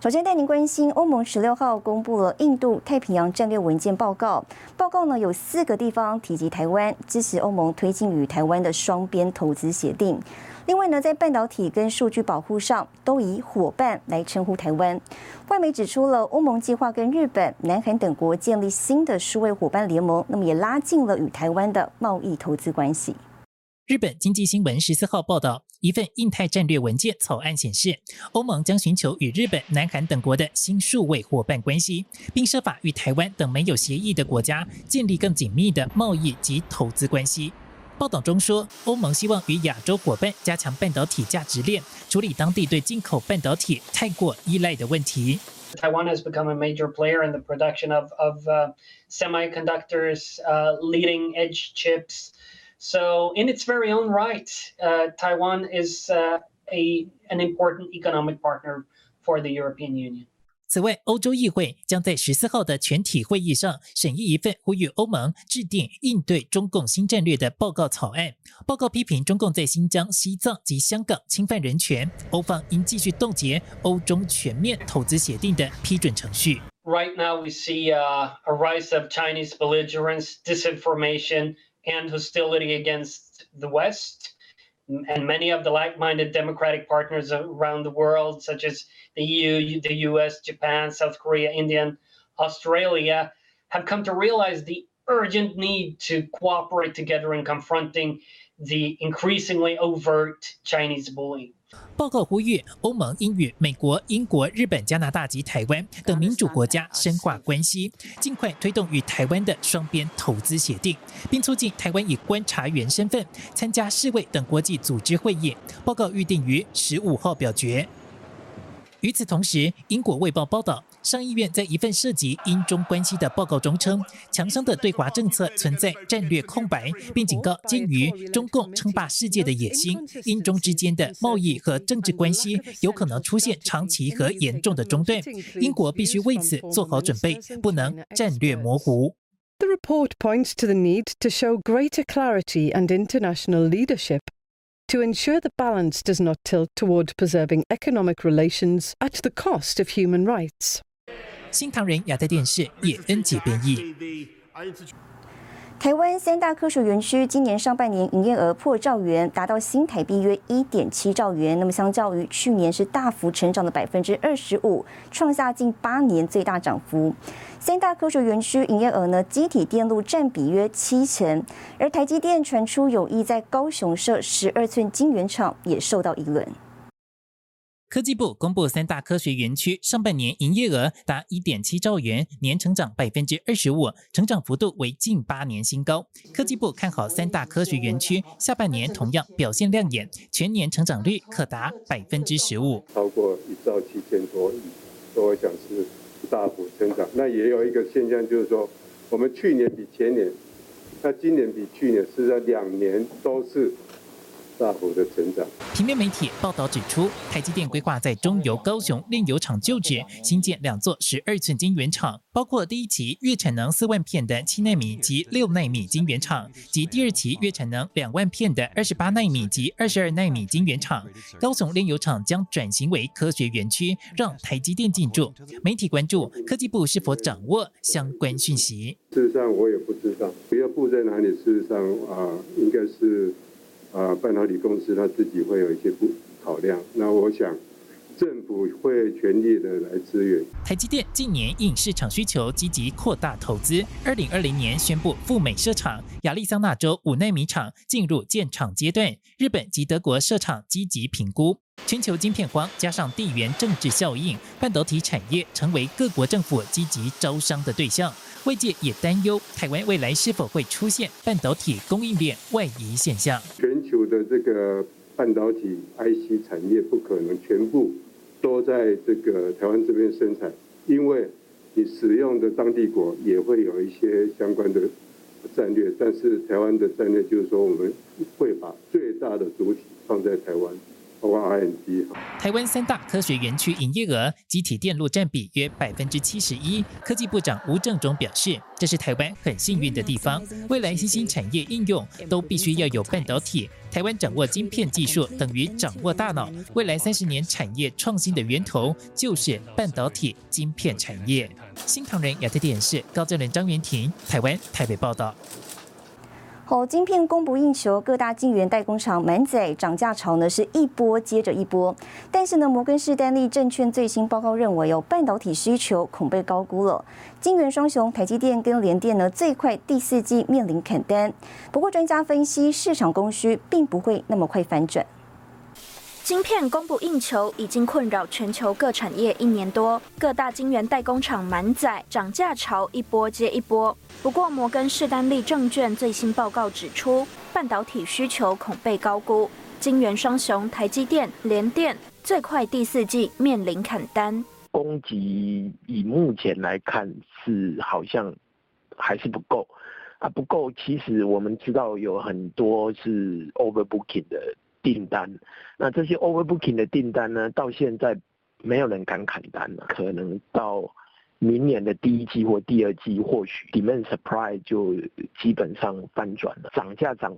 首先带您关心，欧盟十六号公布了印度太平洋战略文件报告。报告呢有四个地方提及台湾，支持欧盟推进与台湾的双边投资协定。另外呢，在半导体跟数据保护上，都以伙伴来称呼台湾。外媒指出了欧盟计划跟日本、南韩等国建立新的数位伙伴联盟，那么也拉近了与台湾的贸易投资关系。日本经济新闻十四号报道，一份印太战略文件草案显示，欧盟将寻求与日本、南韩等国的新数位伙伴关系，并设法与台湾等没有协议的国家建立更紧密的贸易及投资关系。报道中说，欧盟希望与亚洲伙伴加强半导体价值链，处理当地对进口半导体太过依赖的问题。Taiwan has become a major player in the production of of semiconductors, leading edge chips. So, in its very own right, uh, Taiwan is uh, a an important economic partner for the European Union. 此外，欧洲议会将在十四号的全体会议上审议一份呼吁欧盟制定应对中共新战略的报告草案。报告批评中共在新疆、西藏及香港侵犯人权，欧方应继续冻结欧中全面投资协定的批准程序。Right now, we see uh, a rise of Chinese belligerence, disinformation and hostility against the West. And many of the like minded democratic partners around the world, such as the EU, the US, Japan, South Korea, India, and Australia, have come to realize the urgent need to cooperate together in confronting the increasingly overt Chinese bullying. 报告呼吁欧盟应与美国、英国、日本、加拿大及台湾等民主国家深化关系，尽快推动与台湾的双边投资协定，并促进台湾以观察员身份参加世卫等国际组织会议。报告预定于十五号表决。与此同时，英国《卫报》报道。上议院在一份涉及英中关系的报告中称，强生的对华政策存在战略空白，并警告，鉴于中共称霸世界的野心，英中之间的贸易和政治关系有可能出现长期和严重的中断。英国必须为此做好准备，不能战略模糊。The report points to the need to show greater clarity and international leadership. to ensure the balance does not tilt toward preserving economic relations at the cost of human rights. 新唐人亚太电视叶恩杰编译。台湾三大科学园区今年上半年营业额破兆元，达到新台币约一点七兆元。那么相较于去年是大幅成长的百分之二十五，创下近八年最大涨幅。三大科学园区营业额呢，机体电路占比约七成，而台积电传出有意在高雄设十二寸晶圆厂，也受到议论。科技部公布三大科学园区上半年营业额达一点七兆元，年成长百分之二十五，成长幅度为近八年新高。科技部看好三大科学园区下半年同样表现亮眼，全年成长率可达百分之十五，超过一兆七千多亿，我想是大幅增长。那也有一个现象就是说，我们去年比前年，那今年比去年，是在两年都是。大幅的成长。平面媒体报道指出，台积电规划在中油高雄炼油厂旧址新建两座十二寸晶圆厂，包括第一期月产能四万片的七纳米及六纳米晶圆厂，及第二期月产能两万片的二十八纳米及二十二纳米晶圆厂。高雄炼油厂将转型为科学园区，让台积电进驻。媒体关注科技部是否掌握相关讯息？事实上，我也不知道，别的部在哪里？事实上啊，应该是。啊，半导体公司他自己会有一些不考量，那我想政府会全力的来支援。台积电近年应市场需求积极扩大投资，二零二零年宣布赴美设厂，亚利桑那州五纳米厂进入建厂阶段，日本及德国设厂积极评估。全球晶片荒加上地缘政治效应，半导体产业成为各国政府积极招商的对象。外界也担忧台湾未来是否会出现半导体供应链外移现象。全我的这个半导体 IC 产业不可能全部都在这个台湾这边生产，因为你使用的当地国也会有一些相关的战略。但是台湾的战略就是说，我们会把最大的主体放在台湾。台湾三大科学园区营业额，集体电路占比约百分之七十一。科技部长吴正中表示，这是台湾很幸运的地方。未来新兴产业应用都必须要有半导体。台湾掌握晶片技术，等于掌握大脑。未来三十年产业创新的源头就是半导体晶片产业。新唐人亚太电视高教人、张元婷，台湾台北报道。好，晶片供不应求，各大晶圆代工厂满载，涨价潮呢是一波接着一波。但是呢，摩根士丹利证券最新报告认为，有半导体需求恐被高估了。晶圆双雄台积电跟联电呢，最快第四季面临砍单。不过，专家分析，市场供需并不会那么快反转。晶片供不应求已经困扰全球各产业一年多，各大晶圆代工厂满载，涨价潮一波接一波。不过，摩根士丹利证券最新报告指出，半导体需求恐被高估，晶圆双雄台积电、联电最快第四季面临砍单。供给以目前来看是好像还是不够啊，不够。其实我们知道有很多是 overbooking 的。订单，那这些 overbooking 的订单呢？到现在没有人敢砍单了。可能到明年的第一季或第二季，或许 demand surprise 就基本上翻转了，涨价涨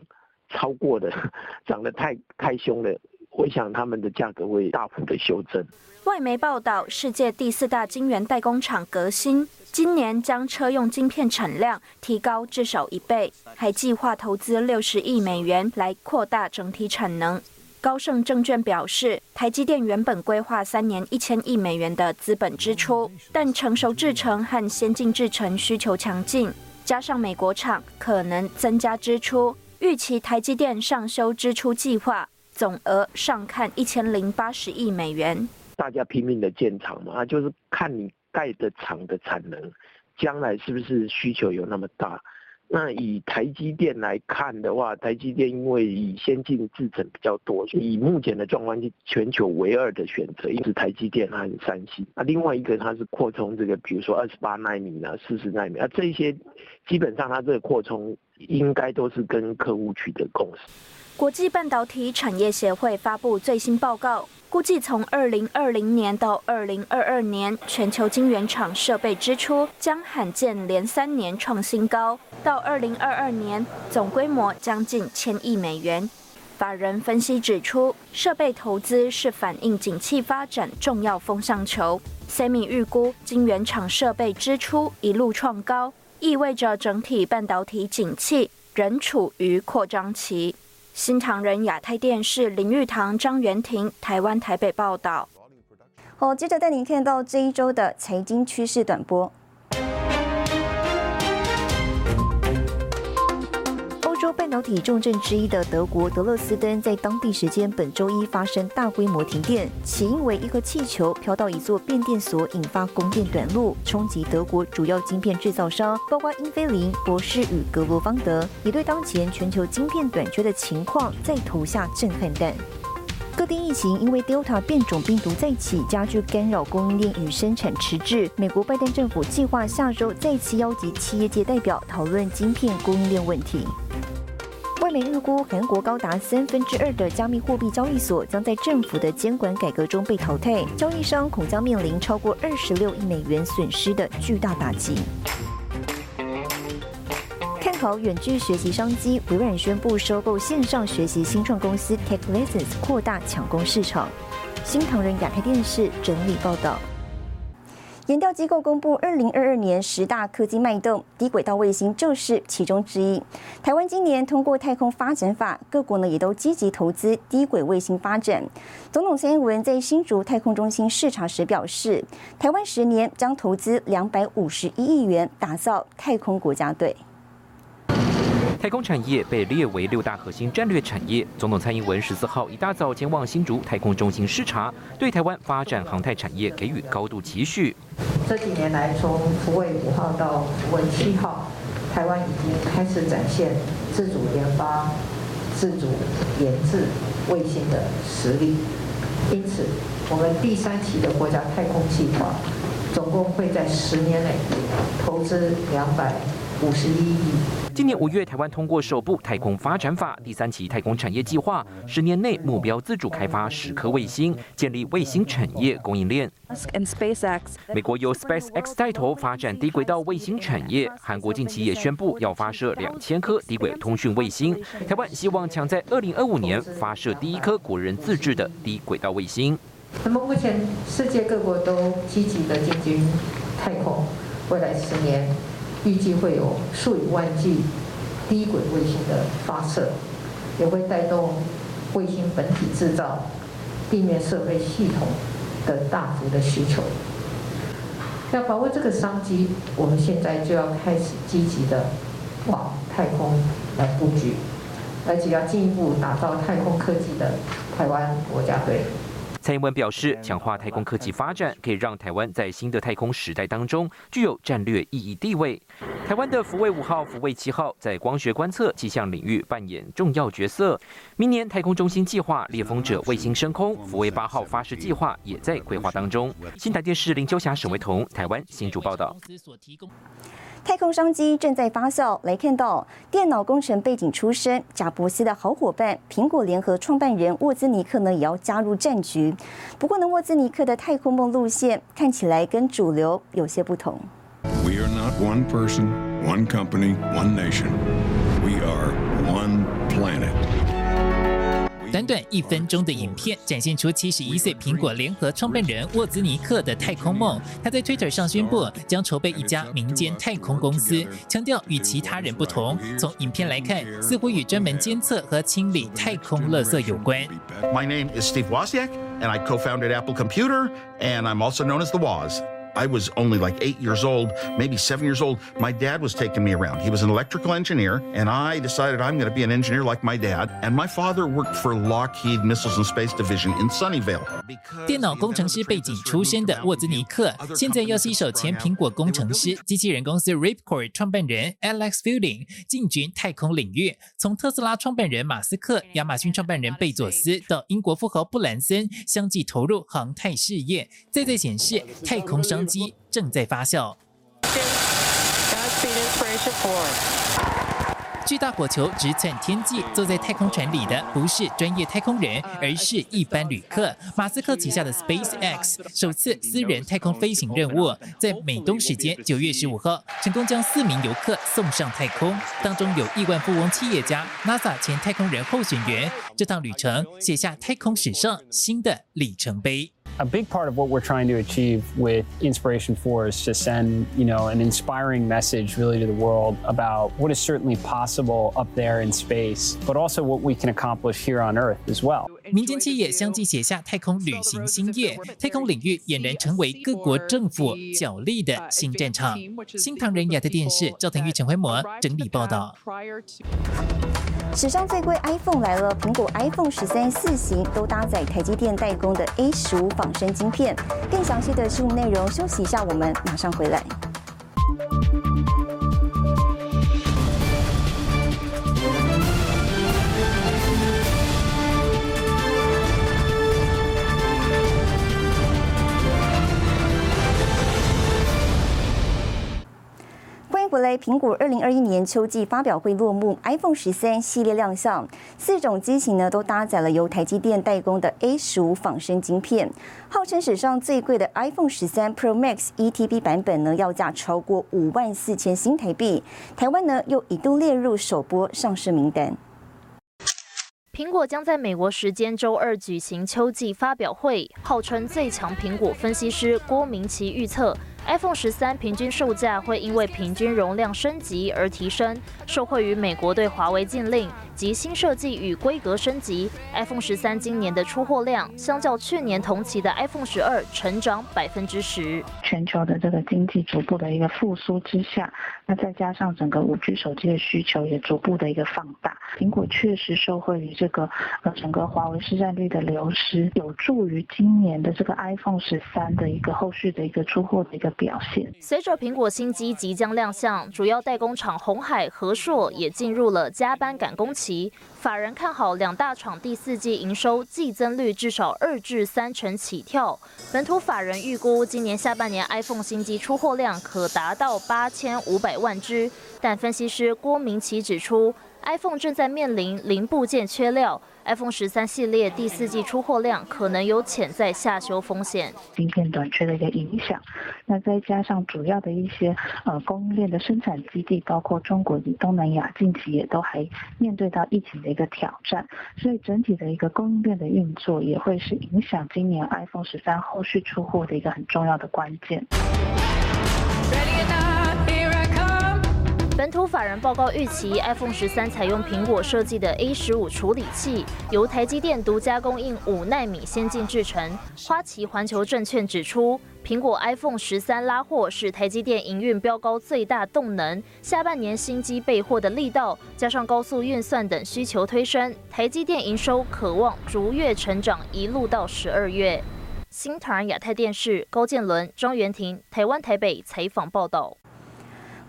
超过的，涨得太太凶了。我想他们的价格会大幅的修正。外媒报道，世界第四大晶圆代工厂革新今年将车用晶片产量提高至少一倍，还计划投资六十亿美元来扩大整体产能。高盛证券表示，台积电原本规划三年一千亿美元的资本支出，但成熟制程和先进制程需求强劲，加上美国厂可能增加支出，预期台积电上修支出计划。总额上看一千零八十亿美元。大家拼命的建厂嘛，啊，就是看你盖的厂的产能，将来是不是需求有那么大？那以台积电来看的话，台积电因为以先进制程比较多，以目前的状况是全球唯二的选择，因是台积电和三星。那另外一个它是扩充这个，比如说二十八纳米啊、四十纳米啊，这些基本上它这个扩充应该都是跟客户取得共识。国际半导体产业协会发布最新报告，估计从二零二零年到二零二二年，全球晶圆厂设备支出将罕见连三年创新高，到二零二二年总规模将近千亿美元。法人分析指出，设备投资是反映景气发展重要风向球。Semi 预估晶圆厂设备支出一路创高，意味着整体半导体景气仍处于扩张期。新唐人亚太电视林玉堂、张元婷，台湾台北报道。好，接着带您看到这一周的财经趋势短波。半导体重镇之一的德国德勒斯登，在当地时间本周一发生大规模停电，起因为一颗气球飘到一座变电所，引发供电短路，冲击德国主要晶片制造商，包括英飞凌、博士与格罗方德，也对当前全球晶片短缺的情况再投下震撼弹。各地疫情因为 Delta 变种病毒再起，加剧干扰供应链与生产迟滞。美国拜登政府计划下周再次邀集企业界代表讨论晶片供应链问题。外媒预估，韩国高达三分之二的加密货币交易所将在政府的监管改革中被淘汰，交易商恐将面临超过二十六亿美元损失的巨大打击。看好远距学习商机，微软宣布收购线上学习新创公司 Tech Lessons，扩大抢攻市场。新唐人亚太电视整理报道。研调机构公布二零二二年十大科技脉动，低轨道卫星就是其中之一。台湾今年通过太空发展法，各国呢也都积极投资低轨卫星发展。总统蔡英文在新竹太空中心视察时表示，台湾十年将投资两百五十一亿元，打造太空国家队。太空产业被列为六大核心战略产业。总统蔡英文十四号一大早前往新竹太空中心视察，对台湾发展航太产业给予高度期许。这几年来，从福卫五号到福卫七号，台湾已经开始展现自主研发、自主研制卫星的实力。因此，我们第三期的国家太空计划，总共会在十年内投资两百。五十一亿。今年五月，台湾通过首部太空发展法第三期太空产业计划，十年内目标自主开发十颗卫星，建立卫星产业供应链。美国由 SpaceX 带头发展低轨道卫星产业，韩国近期也宣布要发射两千颗低轨通讯卫星。台湾希望抢在二零二五年发射第一颗国人自制的低轨道卫星。那么目前世界各国都积极的进军太空，未来十年预计会有数以万计低轨卫星的发射，也会带动卫星本体制造、地面设备系统的大幅的需求。要把握这个商机，我们现在就要开始积极的往太空来布局，而且要进一步打造太空科技的台湾国家队。蔡英文表示，强化太空科技发展，可以让台湾在新的太空时代当中具有战略意义地位。台湾的福卫五号、福卫七号在光学观测气象领域扮演重要角色。明年太空中心计划猎风者卫星升空，福卫八号发射计划也在规划当中。新台电视林秋霞、沈维彤，台湾新竹报道。太空商机正在发酵。来看到电脑工程背景出身、贾伯斯的好伙伴苹果联合创办人沃兹尼克呢，也要加入战局。不过呢，沃兹尼克的太空梦路线看起来跟主流有些不同。We are not one person, one company, one nation. 短短一分钟的影片，展现出七十一岁苹果联合创办人沃兹尼克的太空梦。他在 Twitter 上宣布将筹备一家民间太空公司，强调与其他人不同。从影片来看，似乎与专门监测和清理太空垃圾有关。My name is Steve Wozniak, and I co-founded Apple Computer, and I'm also known as the Woz. I was only like eight years old, maybe seven years old. My dad was taking me around. He was an electrical engineer, and I decided I'm going to be an engineer like my dad. And my father worked for Lockheed Missiles and Space Division in Sunnyvale. 电脑工程师背景出身的沃兹尼克，现在要携手前苹果工程师、机器人公司 Ripcord 创办人 Alex Fielding 进军太空领域。从特斯拉创办人马斯克、亚马逊创办人贝佐斯到英国富豪布兰森，相继投入航太事业，再在显示太空商。 机正在发酵。巨大火球直窜天际，坐在太空船里的不是专业太空人，而是一般旅客。马斯克旗下的 SpaceX 首次私人太空飞行任务，在美东时间九月十五号成功将四名游客送上太空，当中有亿万富翁企业家 NASA 前太空人候选员。这趟旅程写下太空史上新的里程碑。a big part of what we're trying to achieve with Inspiration 4 is to send, you know, an inspiring message really to the world about what is certainly possible up there in space, but also what we can accomplish here on Earth as well. 民间企业相继写下太空旅行新业，太空领域俨然成为各国政府角力的新战场。新唐人亚太电视赵腾玉、陈辉模整理报道。 史上最贵 iPhone 来了，苹果 iPhone 十三四型都搭载台积电代工的 A 十五仿生晶片。更详细的新闻内容，休息一下，我们马上回来。在，苹果二零二一年秋季发表会落幕，iPhone 十三系列亮相，四种机型呢都搭载了由台积电代工的 A 十五仿生晶片，号称史上最贵的 iPhone 十三 Pro Max ETB 版本呢要价超过五万四千新台币，台湾呢又一度列入首波上市名单。苹果将在美国时间周二举行秋季发表会，号称最强苹果分析师郭明奇预测。iPhone 十三平均售价会因为平均容量升级而提升，受惠于美国对华为禁令及新设计与规格升级。iPhone 十三今年的出货量相较去年同期的 iPhone 十二成长百分之十。全球的这个经济逐步的一个复苏之下，那再加上整个五 G 手机的需求也逐步的一个放大，苹果确实受惠于这个呃整个华为市占率的流失，有助于今年的这个 iPhone 十三的一个后续的一个出货的一个。表现。随着苹果新机即将亮相，主要代工厂红海、和硕也进入了加班赶工期。法人看好两大厂第四季营收季增率至少二至三成起跳。本土法人预估今年下半年 iPhone 新机出货量可达到八千五百万只，但分析师郭明奇指出，iPhone 正在面临零部件缺料。iPhone 十三系列第四季出货量可能有潜在下修风险，芯片短缺的一个影响。那再加上主要的一些呃供应链的生产基地，包括中国及东南亚，近期也都还面对到疫情的一个挑战，所以整体的一个供应链的运作也会是影响今年 iPhone 十三后续出货的一个很重要的关键。本土法人报告预期，iPhone 十三采用苹果设计的 A 十五处理器，由台积电独家供应五纳米先进制程。花旗环球证券指出，苹果 iPhone 十三拉货是台积电营运飙高最大动能。下半年新机备货的力道，加上高速运算等需求推升，台积电营收渴望逐月成长，一路到十二月。新唐亚太电视高建伦、庄元婷，台湾台北采访报道。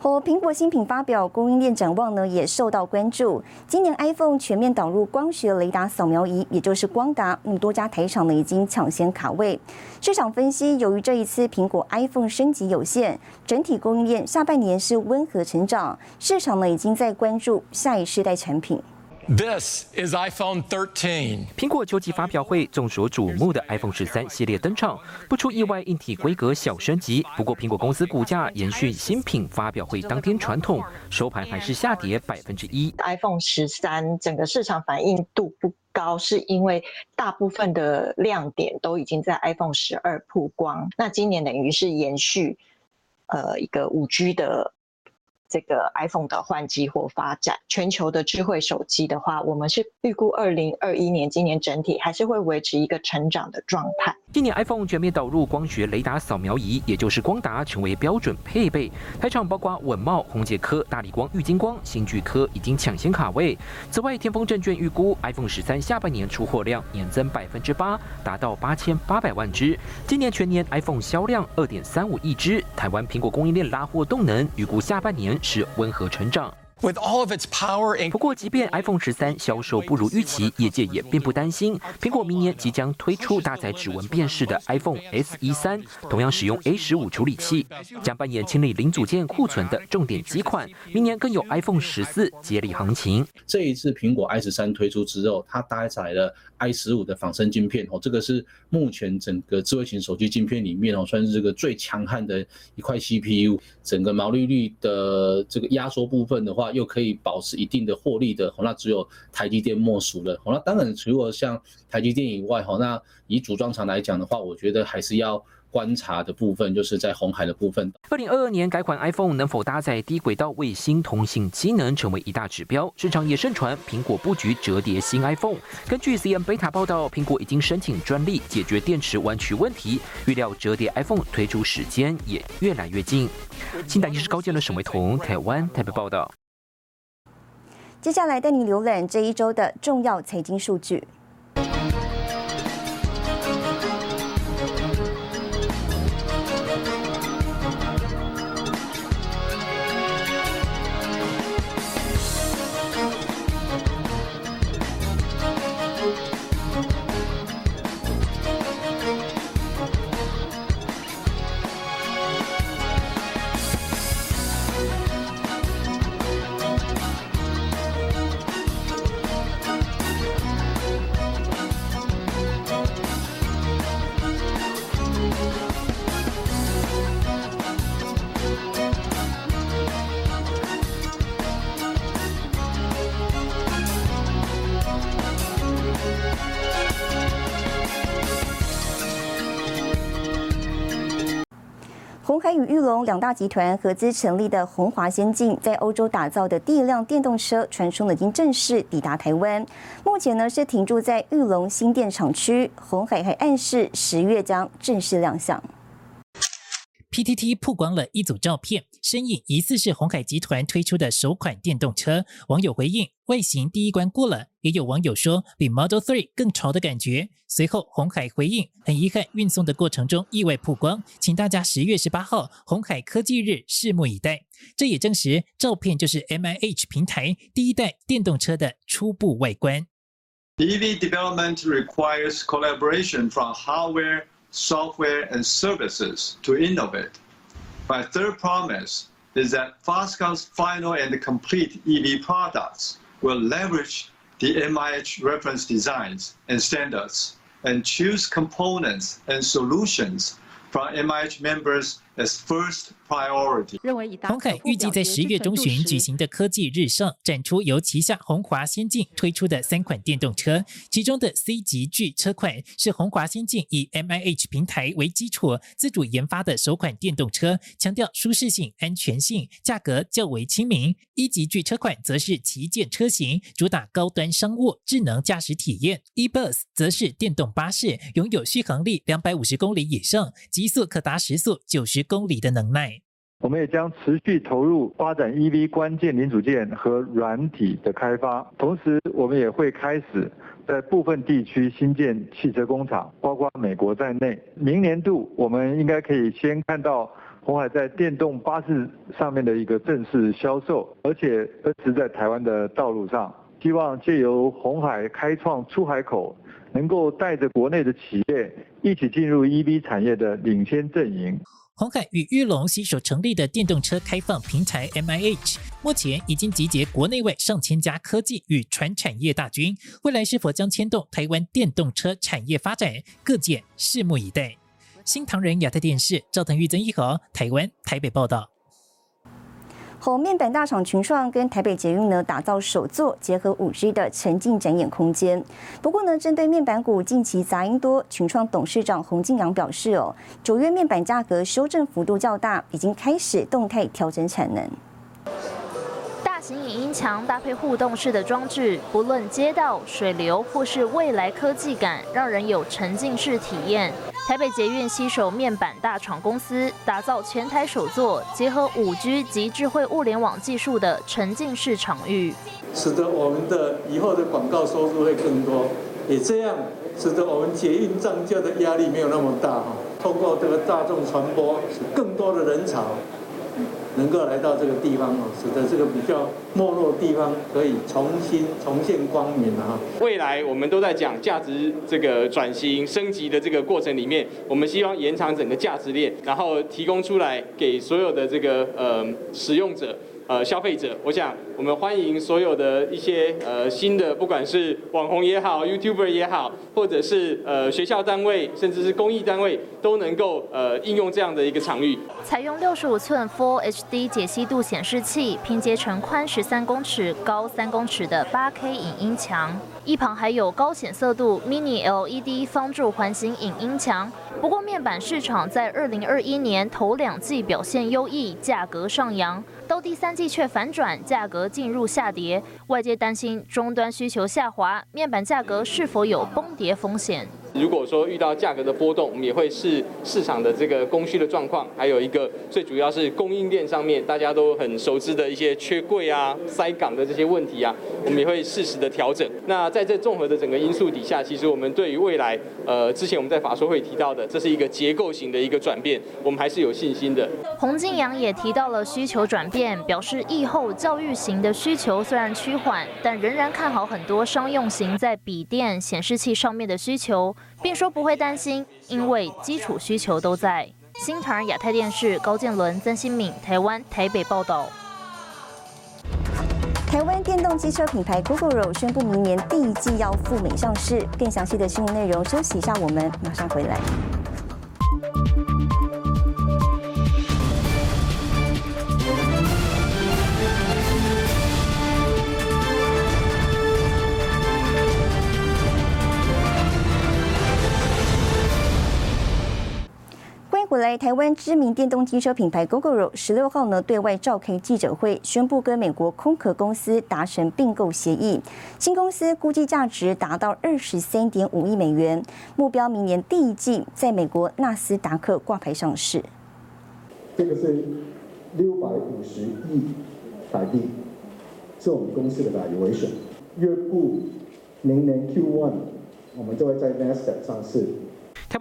和苹果新品发表，供应链展望呢也受到关注。今年 iPhone 全面导入光学雷达扫描仪，也就是光达，那么多家台厂呢已经抢先卡位。市场分析，由于这一次苹果 iPhone 升级有限，整体供应链下半年是温和成长，市场呢已经在关注下一世代产品。This is iPhone 13。苹果秋季发表会，众所瞩目的 iPhone 十三系列登场，不出意外，硬体规格小升级。不过，苹果公司股价延续新品发表会当天传统，收盘还是下跌百分之一。iPhone 十三整个市场反应度不高，是因为大部分的亮点都已经在 iPhone 十二曝光。那今年等于是延续，呃，一个五 G 的。这个 iPhone 的换机或发展，全球的智慧手机的话，我们是预估二零二一年今年整体还是会维持一个成长的状态。今年 iPhone 全面导入光学雷达扫描仪，也就是光达成为标准配备。台厂包括稳茂、宏杰科、大力光、玉金光、新巨科已经抢先卡位。此外，天风证券预估 iPhone 十三下半年出货量年增百分之八，达到八千八百万只。今年全年 iPhone 销量二点三五亿只。台湾苹果供应链拉货动能，预估下半年。是温和成长。With all of its power，不过，即便 iPhone 十三销售不如预期，业界也并不担心。苹果明年即将推出搭载指纹辨识的 iPhone SE 三，同样使用 A 十五处理器，将扮演清理零组件库存的重点机款。明年更有 iPhone 十四接力行情。这一次苹果 i 十三推出之后，它搭载了 i 十五的仿生镜片哦，这个是目前整个智慧型手机镜片里面哦，算是这个最强悍的一块 CPU。整个毛利率的这个压缩部分的话，又可以保持一定的获利的，那只有台积电莫属了。那当然，除了像台积电以外，哈，那以组装厂来讲的话，我觉得还是要。观察的部分就是在红海的部分。二零二二年改款 iPhone 能否搭载低轨道卫星通信机能，成为一大指标。市场也盛传苹果布局折叠新 iPhone。根据 CM Beta 报道，苹果已经申请专利解决电池弯曲问题，预料折叠 iPhone 推出时间也越来越近。新台电视高见的沈维彤，台湾台北报道。接下来带你浏览这一周的重要财经数据。与玉龙两大集团合资成立的鸿华先进，在欧洲打造的第一辆电动车，传出已经正式抵达台湾。目前呢是停驻在玉龙新电厂区。红海还暗示十月将正式亮相。PTT 曝光了一组照片，身影疑似是红海集团推出的首款电动车。网友回应。外形第一关过了，也有网友说比 Model Three 更潮的感觉。随后红海回应，很遗憾运送的过程中意外曝光，请大家十月十八号红海科技日拭目以待。这也证实照片就是 MIH 平台第一代电动车的初步外观。EV development requires collaboration from hardware, software, and services to innovate. My third promise is that Foxconn's final and complete EV products will leverage the MIH reference designs and standards and choose components and solutions from MIH members as first priority。鸿海预计在十月中旬举行的科技日上展出由旗下鸿华先进推出的三款电动车，其中的 C 级巨车款是鸿华先进以 MIH 平台为基础自主研发的首款电动车，强调舒适性、安全性，价格较为亲民。一级巨车款则是旗舰车型，主打高端商务智能驾驶体验。E-Bus 则是电动巴士，拥有续航力两百五十公里以上，极速可达时速九十公里的能耐。我们也将持续投入发展 EV 关键零组件和软体的开发，同时我们也会开始在部分地区新建汽车工厂，包括美国在内。明年度我们应该可以先看到红海在电动巴士上面的一个正式销售，而且奔驰在台湾的道路上。希望借由红海开创出海口，能够带着国内的企业一起进入 EV 产业的领先阵营。鸿海与玉龙携手成立的电动车开放平台 MIH，目前已经集结国内外上千家科技与传产业大军，未来是否将牵动台湾电动车产业发展，各界拭目以待。新唐人亚太电视赵腾玉、曾一和，台湾台北报道。和面板大厂群创跟台北捷运呢，打造首座结合五 G 的沉浸展演空间。不过呢，针对面板股近期杂音多，群创董事长洪敬阳表示哦，九月面板价格修正幅度较大，已经开始动态调整产能。大型影音墙搭配互动式的装置，不论街道、水流或是未来科技感，让人有沉浸式体验。台北捷运携手面板大厂公司，打造全台首座结合五 G 及智慧物联网技术的沉浸式场域，使得我们的以后的广告收入会更多，也这样使得我们捷运涨价的压力没有那么大哈。通过这个大众传播，更多的人潮。能够来到这个地方哦，使得这个比较没落的地方可以重新重现光明啊。未来我们都在讲价值这个转型升级的这个过程里面，我们希望延长整个价值链，然后提供出来给所有的这个呃使用者。呃，消费者，我想我们欢迎所有的一些呃新的，不管是网红也好，YouTuber 也好，或者是呃学校单位，甚至是公益单位，都能够呃应用这样的一个场域。采用六十五寸 Full HD 解析度显示器，拼接成宽十三公尺、高三公尺的八 K 影音墙，一旁还有高显色度 Mini LED 方柱环形影音墙。不过面板市场在二零二一年头两季表现优异，价格上扬。到第三季却反转，价格进入下跌，外界担心终端需求下滑，面板价格是否有崩跌风险？如果说遇到价格的波动，我们也会视市场的这个供需的状况，还有一个最主要是供应链上面大家都很熟知的一些缺柜啊、塞港的这些问题啊，我们也会适时的调整。那在这综合的整个因素底下，其实我们对于未来，呃，之前我们在法说会提到的，这是一个结构型的一个转变，我们还是有信心的。洪敬阳也提到了需求转变，表示疫后教育型的需求虽然趋缓，但仍然看好很多商用型在笔电、显示器上面的需求。并说不会担心，因为基础需求都在。新唐亚太电视高建伦、曾新敏，台湾台北报道。台湾电动机车品牌 Google 宣布明年第一季要赴美上市。更详细的新闻内容，休息一下，我们马上回来。来，台湾知名电动机车品牌 GoGoRo 十六号呢对外召开记者会，宣布跟美国空壳公司达成并购协议。新公司估计价值达到二十三点五亿美元，目标明年第一季在美国纳斯达克挂牌上市。这个是六百五十亿台币，是我们公司的 valuation。月步明年 Q1，我们就会在 Nasdaq 上市。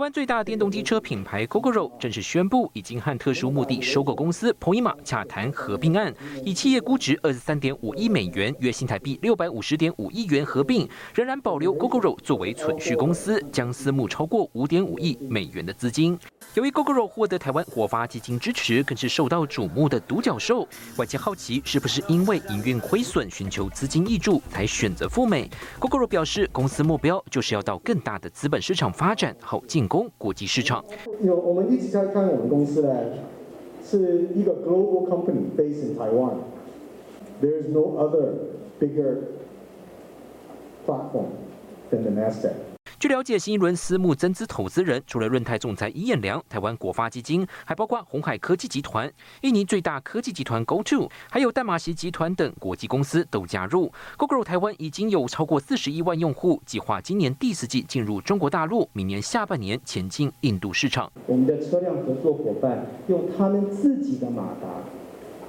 台湾最大电动机车品牌 Gogoro 正式宣布，已经和特殊目的收购公司彭伊玛洽谈合并案，以企业估值二十三点五亿美元（约新台币六百五十点五亿元）合并，仍然保留 Gogoro 作为存续公司，将私募超过五点五亿美元的资金。由于 Gogoro 获得台湾国发基金支持，更是受到瞩目的独角兽。外界好奇，是不是因为营运亏损，寻求资金挹注，才选择赴美？Gogoro 表示，公司目标就是要到更大的资本市场发展，好进攻国际市场。有，我们一直在看我们公司呢，是一个 global company based in Taiwan. There is no other bigger platform than the Nasdaq. 了解，新一轮私募增资投资人除了润泰总裁尹彦良、台湾国发基金，还包括红海科技集团、印尼最大科技集团 GoTo，还有淡马锡集团等国际公司都加入。Google 台湾已经有超过四十亿万用户，计划今年第四季进入中国大陆，明年下半年前进印度市场。我们的车辆合作伙伴用他们自己的马达。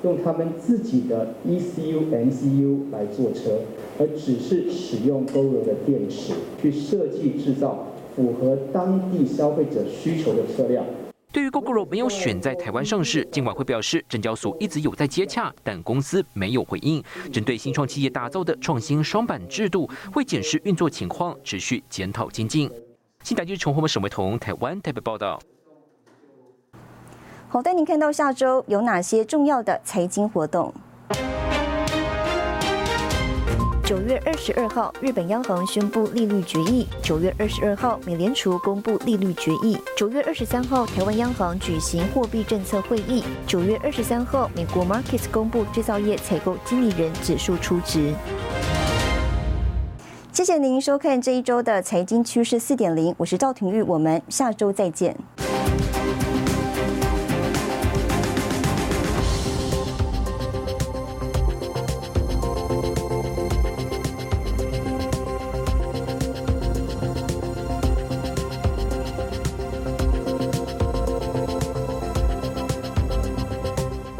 用他们自己的 ECU、MCU 来做车，而只是使用 GoGo 的电池去设计制造符合当地消费者需求的车辆。对于 GoGo 没有选在台湾上市，监管会表示，证交所一直有在接洽，但公司没有回应。针对新创企业打造的创新双板制度，会检视运作情况，持续检讨精进。新台剧从我们沈维彤台湾台北报道。好，带您看到下周有哪些重要的财经活动。九月二十二号，日本央行宣布利率决议；九月二十二号，美联储公布利率决议；九月二十三号，台湾央行举行货币政策会议；九月二十三号，美国 Markets 公布制造业采购经理人指数初值。谢谢您收看这一周的财经趋势四点零，我是赵廷玉，我们下周再见。